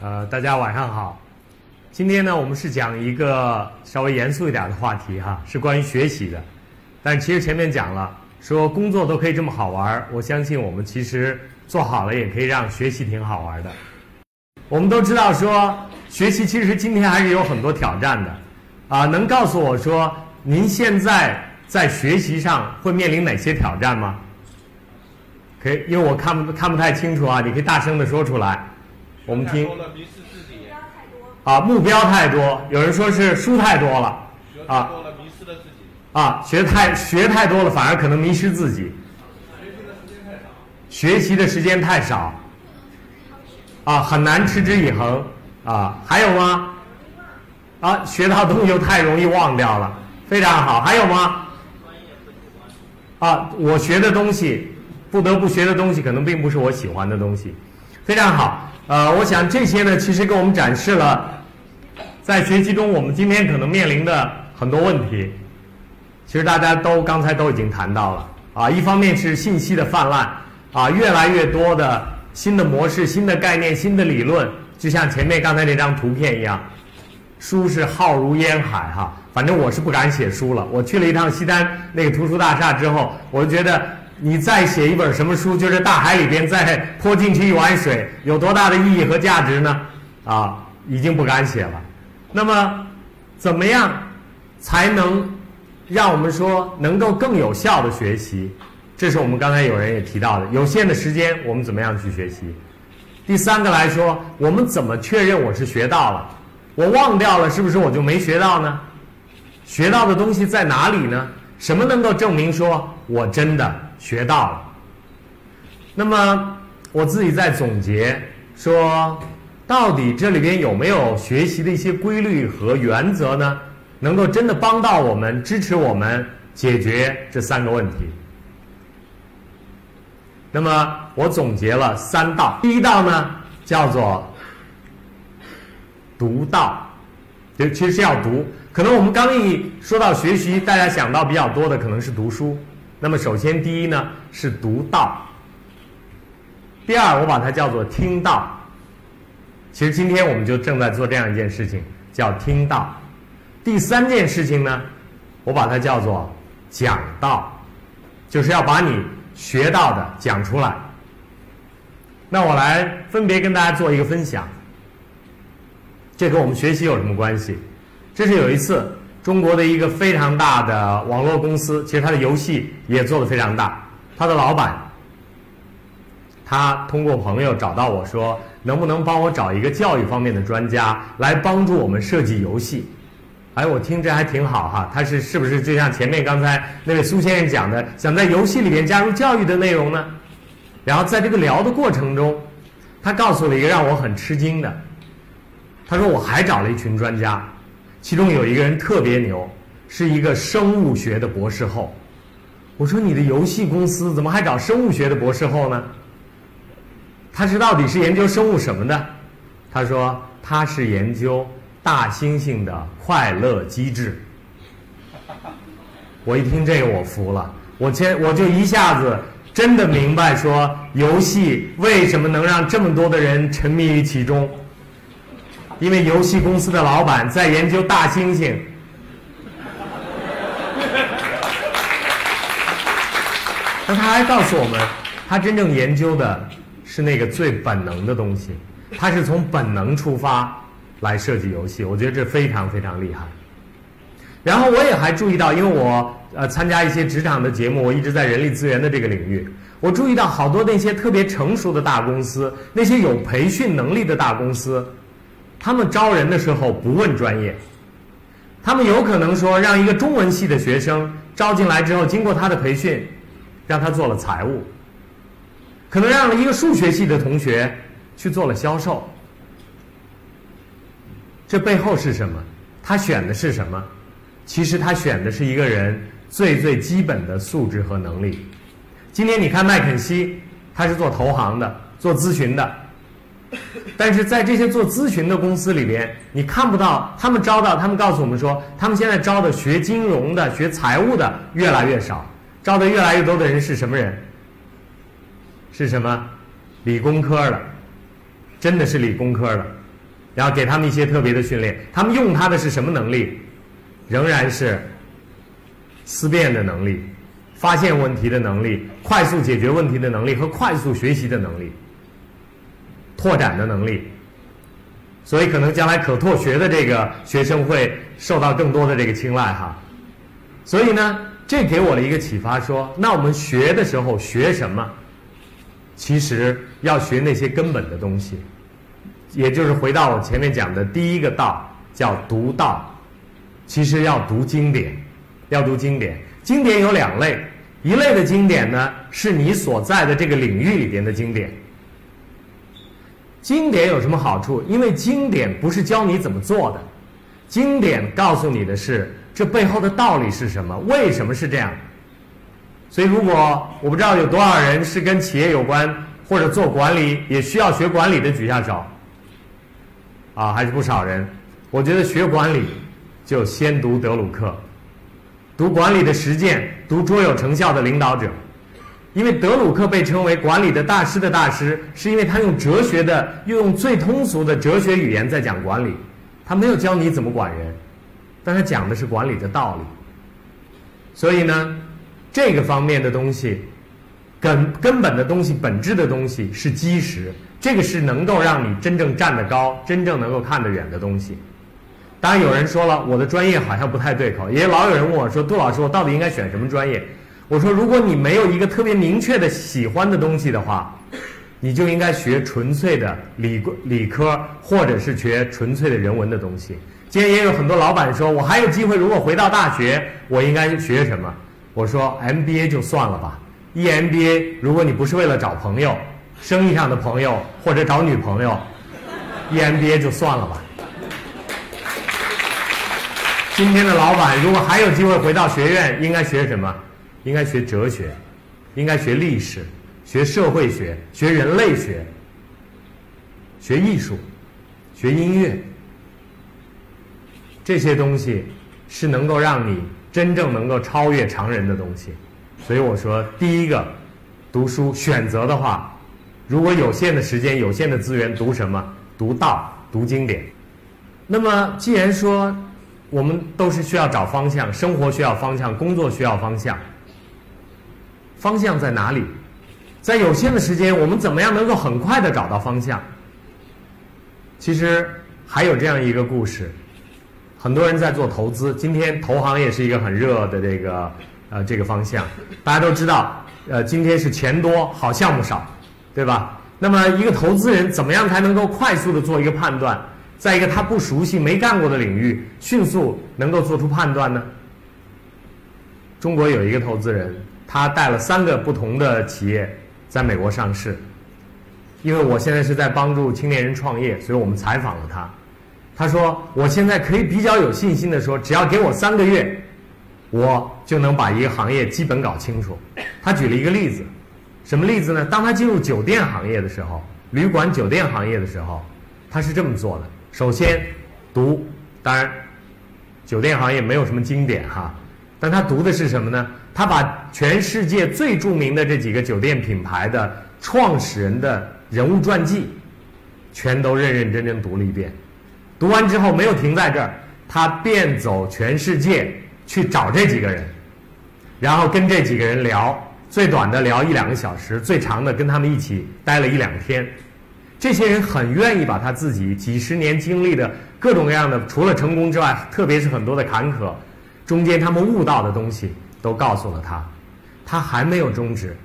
呃，大家晚上好。今天呢，我们是讲一个稍微严肃一点的话题哈，是关于学习的。但其实前面讲了，说工作都可以这么好玩我相信我们其实做好了，也可以让学习挺好玩的。我们都知道说，学习其实今天还是有很多挑战的。啊，能告诉我说，您现在在学习上会面临哪些挑战吗？可以，因为我看不看不太清楚啊，你可以大声的说出来，我们听。啊，目标太多，有人说是书太多了，啊。啊，学太学太多了，反而可能迷失自己。学习的时间太少。啊，很难持之以恒。啊，还有吗？啊，学到东西又太容易忘掉了，非常好。还有吗？啊，我学的东西。不得不学的东西可能并不是我喜欢的东西，非常好。呃，我想这些呢，其实给我们展示了在学习中我们今天可能面临的很多问题。其实大家都刚才都已经谈到了啊，一方面是信息的泛滥啊，越来越多的新的模式、新的概念、新的理论，就像前面刚才那张图片一样，书是浩如烟海哈。反正我是不敢写书了。我去了一趟西单那个图书大厦之后，我就觉得。你再写一本什么书，就是大海里边再泼进去一碗水，有多大的意义和价值呢？啊，已经不敢写了。那么，怎么样才能让我们说能够更有效的学习？这是我们刚才有人也提到的，有限的时间我们怎么样去学习？第三个来说，我们怎么确认我是学到了？我忘掉了，是不是我就没学到呢？学到的东西在哪里呢？什么能够证明说我真的？学到了，那么我自己在总结说，到底这里边有没有学习的一些规律和原则呢？能够真的帮到我们、支持我们解决这三个问题？那么我总结了三道，第一道呢叫做读道，就其实是要读。可能我们刚一说到学习，大家想到比较多的可能是读书。那么，首先第一呢是读道，第二我把它叫做听道。其实今天我们就正在做这样一件事情，叫听道。第三件事情呢，我把它叫做讲道，就是要把你学到的讲出来。那我来分别跟大家做一个分享，这跟我们学习有什么关系？这是有一次。中国的一个非常大的网络公司，其实它的游戏也做得非常大。他的老板，他通过朋友找到我说，能不能帮我找一个教育方面的专家来帮助我们设计游戏？哎，我听着还挺好哈。他是是不是就像前面刚才那位苏先生讲的，想在游戏里面加入教育的内容呢？然后在这个聊的过程中，他告诉了一个让我很吃惊的，他说我还找了一群专家。其中有一个人特别牛，是一个生物学的博士后。我说你的游戏公司怎么还找生物学的博士后呢？他是到底是研究生物什么的？他说他是研究大猩猩的快乐机制。我一听这个我服了，我先我就一下子真的明白说游戏为什么能让这么多的人沉迷于其中。因为游戏公司的老板在研究大猩猩，那他还告诉我们，他真正研究的是那个最本能的东西，他是从本能出发来设计游戏，我觉得这非常非常厉害。然后我也还注意到，因为我呃参加一些职场的节目，我一直在人力资源的这个领域，我注意到好多那些特别成熟的大公司，那些有培训能力的大公司。他们招人的时候不问专业，他们有可能说让一个中文系的学生招进来之后，经过他的培训，让他做了财务，可能让一个数学系的同学去做了销售。这背后是什么？他选的是什么？其实他选的是一个人最最基本的素质和能力。今天你看麦肯锡，他是做投行的，做咨询的。但是在这些做咨询的公司里边，你看不到他们招到，他们告诉我们说，他们现在招的学金融的、学财务的越来越少，招的越来越多的人是什么人？是什么？理工科的，真的是理工科的。然后给他们一些特别的训练。他们用他的是什么能力？仍然是思辨的能力、发现问题的能力、快速解决问题的能力和快速学习的能力、拓展的能力。所以，可能将来可拓学的这个学生会受到更多的这个青睐哈。所以呢，这给我了一个启发，说那我们学的时候学什么？其实要学那些根本的东西，也就是回到我前面讲的第一个道，叫读道。其实要读经典，要读经典。经典有两类，一类的经典呢，是你所在的这个领域里边的经典。经典有什么好处？因为经典不是教你怎么做的，经典告诉你的是这背后的道理是什么，为什么是这样。所以，如果我不知道有多少人是跟企业有关或者做管理也需要学管理的，举下手。啊，还是不少人。我觉得学管理就先读德鲁克，读管理的实践，读卓有成效的领导者。因为德鲁克被称为管理的大师的大师，是因为他用哲学的，又用最通俗的哲学语言在讲管理。他没有教你怎么管人，但他讲的是管理的道理。所以呢，这个方面的东西，根根本的东西、本质的东西是基石。这个是能够让你真正站得高、真正能够看得远的东西。当然，有人说了，我的专业好像不太对口，也老有人问我说：“杜老师，我到底应该选什么专业？”我说，如果你没有一个特别明确的喜欢的东西的话，你就应该学纯粹的理理科，或者是学纯粹的人文的东西。今天也有很多老板说，我还有机会，如果回到大学，我应该学什么？我说 MBA 就算了吧。EMBA，如果你不是为了找朋友，生意上的朋友或者找女朋友，EMBA 就算了吧。今天的老板如果还有机会回到学院，应该学什么？应该学哲学，应该学历史，学社会学，学人类学，学艺术，学音乐。这些东西是能够让你真正能够超越常人的东西。所以我说，第一个，读书选择的话，如果有限的时间、有限的资源，读什么？读道，读经典。那么，既然说我们都是需要找方向，生活需要方向，工作需要方向。方向在哪里？在有限的时间，我们怎么样能够很快的找到方向？其实还有这样一个故事，很多人在做投资。今天投行也是一个很热的这个呃这个方向。大家都知道，呃，今天是钱多好项目少，对吧？那么一个投资人怎么样才能够快速的做一个判断，在一个他不熟悉、没干过的领域，迅速能够做出判断呢？中国有一个投资人。他带了三个不同的企业在美国上市，因为我现在是在帮助青年人创业，所以我们采访了他。他说：“我现在可以比较有信心的说，只要给我三个月，我就能把一个行业基本搞清楚。”他举了一个例子，什么例子呢？当他进入酒店行业的时候，旅馆酒店行业的时候，他是这么做的：首先读，当然，酒店行业没有什么经典哈，但他读的是什么呢？他把全世界最著名的这几个酒店品牌的创始人的人物传记，全都认认真真读了一遍。读完之后没有停在这儿，他遍走全世界去找这几个人，然后跟这几个人聊，最短的聊一两个小时，最长的跟他们一起待了一两天。这些人很愿意把他自己几十年经历的各种各样的，除了成功之外，特别是很多的坎坷，中间他们悟到的东西。都告诉了他，他还没有终止，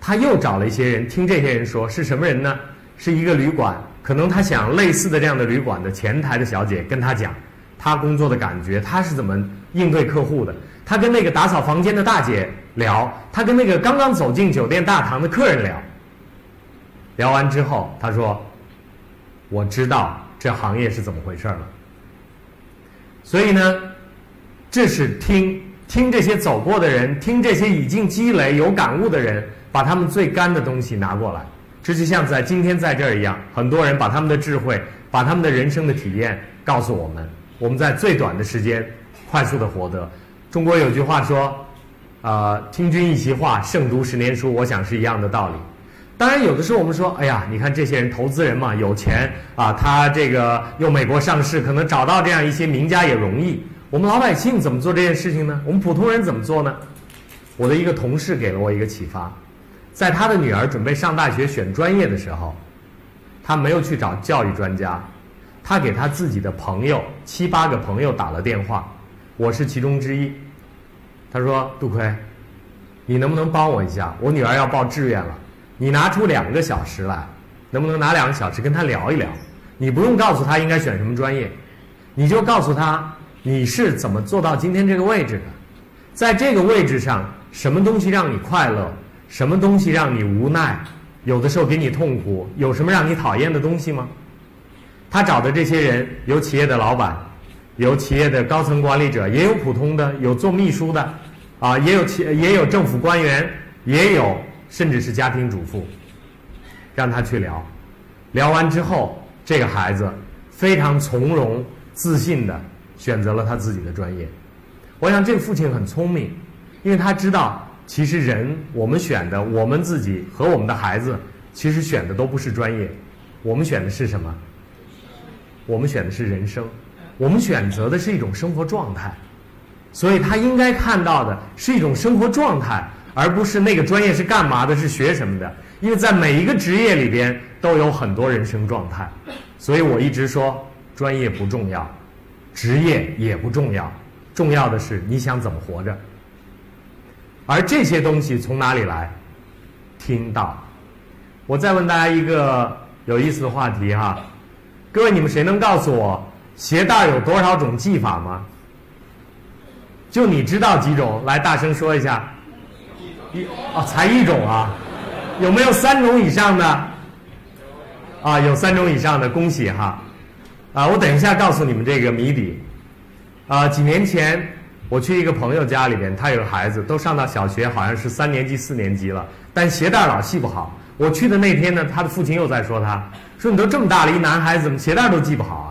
他又找了一些人听这些人说是什么人呢？是一个旅馆，可能他想类似的这样的旅馆的前台的小姐跟他讲，他工作的感觉，他是怎么应对客户的。他跟那个打扫房间的大姐聊，他跟那个刚刚走进酒店大堂的客人聊。聊完之后，他说：“我知道这行业是怎么回事了。”所以呢，这是听。听这些走过的人，听这些已经积累有感悟的人，把他们最干的东西拿过来，这就像在今天在这儿一样，很多人把他们的智慧，把他们的人生的体验告诉我们，我们在最短的时间快速的获得。中国有句话说，呃，听君一席话，胜读十年书，我想是一样的道理。当然，有的时候我们说，哎呀，你看这些人投资人嘛，有钱啊，他这个又美国上市，可能找到这样一些名家也容易。我们老百姓怎么做这件事情呢？我们普通人怎么做呢？我的一个同事给了我一个启发，在他的女儿准备上大学选专业的时候，他没有去找教育专家，他给他自己的朋友七八个朋友打了电话，我是其中之一。他说：“杜奎，你能不能帮我一下？我女儿要报志愿了。”你拿出两个小时来，能不能拿两个小时跟他聊一聊？你不用告诉他应该选什么专业，你就告诉他你是怎么做到今天这个位置的，在这个位置上，什么东西让你快乐，什么东西让你无奈，有的时候给你痛苦，有什么让你讨厌的东西吗？他找的这些人，有企业的老板，有企业的高层管理者，也有普通的，有做秘书的，啊，也有企也有政府官员，也有。甚至是家庭主妇，让他去聊，聊完之后，这个孩子非常从容自信的选择了他自己的专业。我想这个父亲很聪明，因为他知道，其实人我们选的，我们自己和我们的孩子，其实选的都不是专业，我们选的是什么？我们选的是人生，我们选择的是一种生活状态，所以他应该看到的是一种生活状态。而不是那个专业是干嘛的，是学什么的？因为在每一个职业里边都有很多人生状态，所以我一直说专业不重要，职业也不重要，重要的是你想怎么活着。而这些东西从哪里来？听到。我再问大家一个有意思的话题哈，各位你们谁能告诉我鞋带有多少种系法吗？就你知道几种？来，大声说一下。一哦，才一种啊，有没有三种以上的？啊，有三种以上的，恭喜哈！啊，我等一下告诉你们这个谜底。啊，几年前我去一个朋友家里边，他有个孩子，都上到小学，好像是三年级、四年级了，但鞋带老系不好。我去的那天呢，他的父亲又在说他，说你都这么大了，一男孩子怎么鞋带都系不好啊？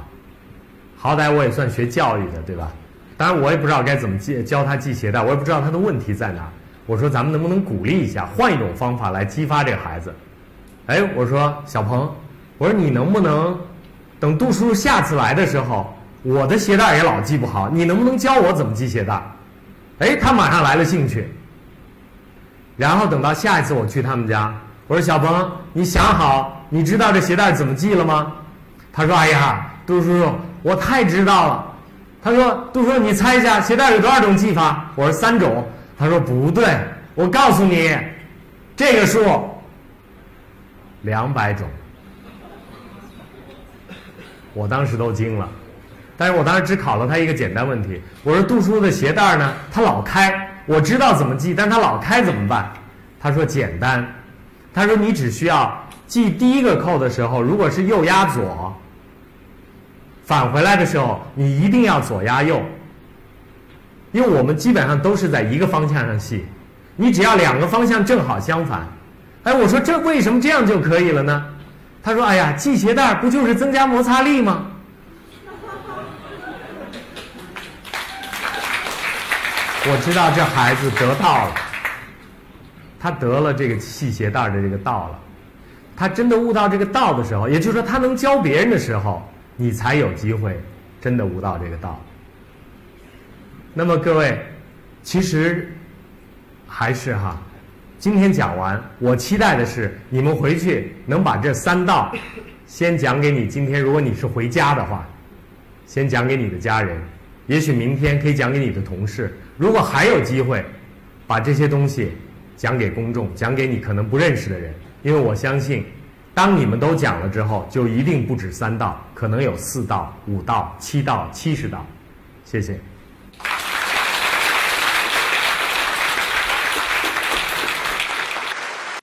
好歹我也算学教育的，对吧？当然我也不知道该怎么系教他系鞋带，我也不知道他的问题在哪。我说咱们能不能鼓励一下，换一种方法来激发这个孩子？哎，我说小鹏，我说你能不能等杜叔叔下次来的时候，我的鞋带也老系不好，你能不能教我怎么系鞋带？哎，他马上来了兴趣。然后等到下一次我去他们家，我说小鹏，你想好你知道这鞋带怎么系了吗？他说：哎呀，杜叔叔，我太知道了。他说：杜叔，你猜一下鞋带有多少种系法？我说三种。他说不对，我告诉你，这个数两百种，我当时都惊了，但是我当时只考了他一个简单问题，我说杜叔的鞋带呢，他老开，我知道怎么系，但他老开怎么办？他说简单，他说你只需要系第一个扣的时候，如果是右压左，返回来的时候你一定要左压右。因为我们基本上都是在一个方向上系，你只要两个方向正好相反，哎，我说这为什么这样就可以了呢？他说：“哎呀，系鞋带不就是增加摩擦力吗？”我知道这孩子得到了，他得了这个系鞋带的这个道了，他真的悟到这个道的时候，也就是说他能教别人的时候，你才有机会真的悟到这个道。那么各位，其实还是哈，今天讲完，我期待的是你们回去能把这三道先讲给你。今天如果你是回家的话，先讲给你的家人，也许明天可以讲给你的同事。如果还有机会，把这些东西讲给公众，讲给你可能不认识的人，因为我相信，当你们都讲了之后，就一定不止三道，可能有四道、五道、七道、七十道。谢谢。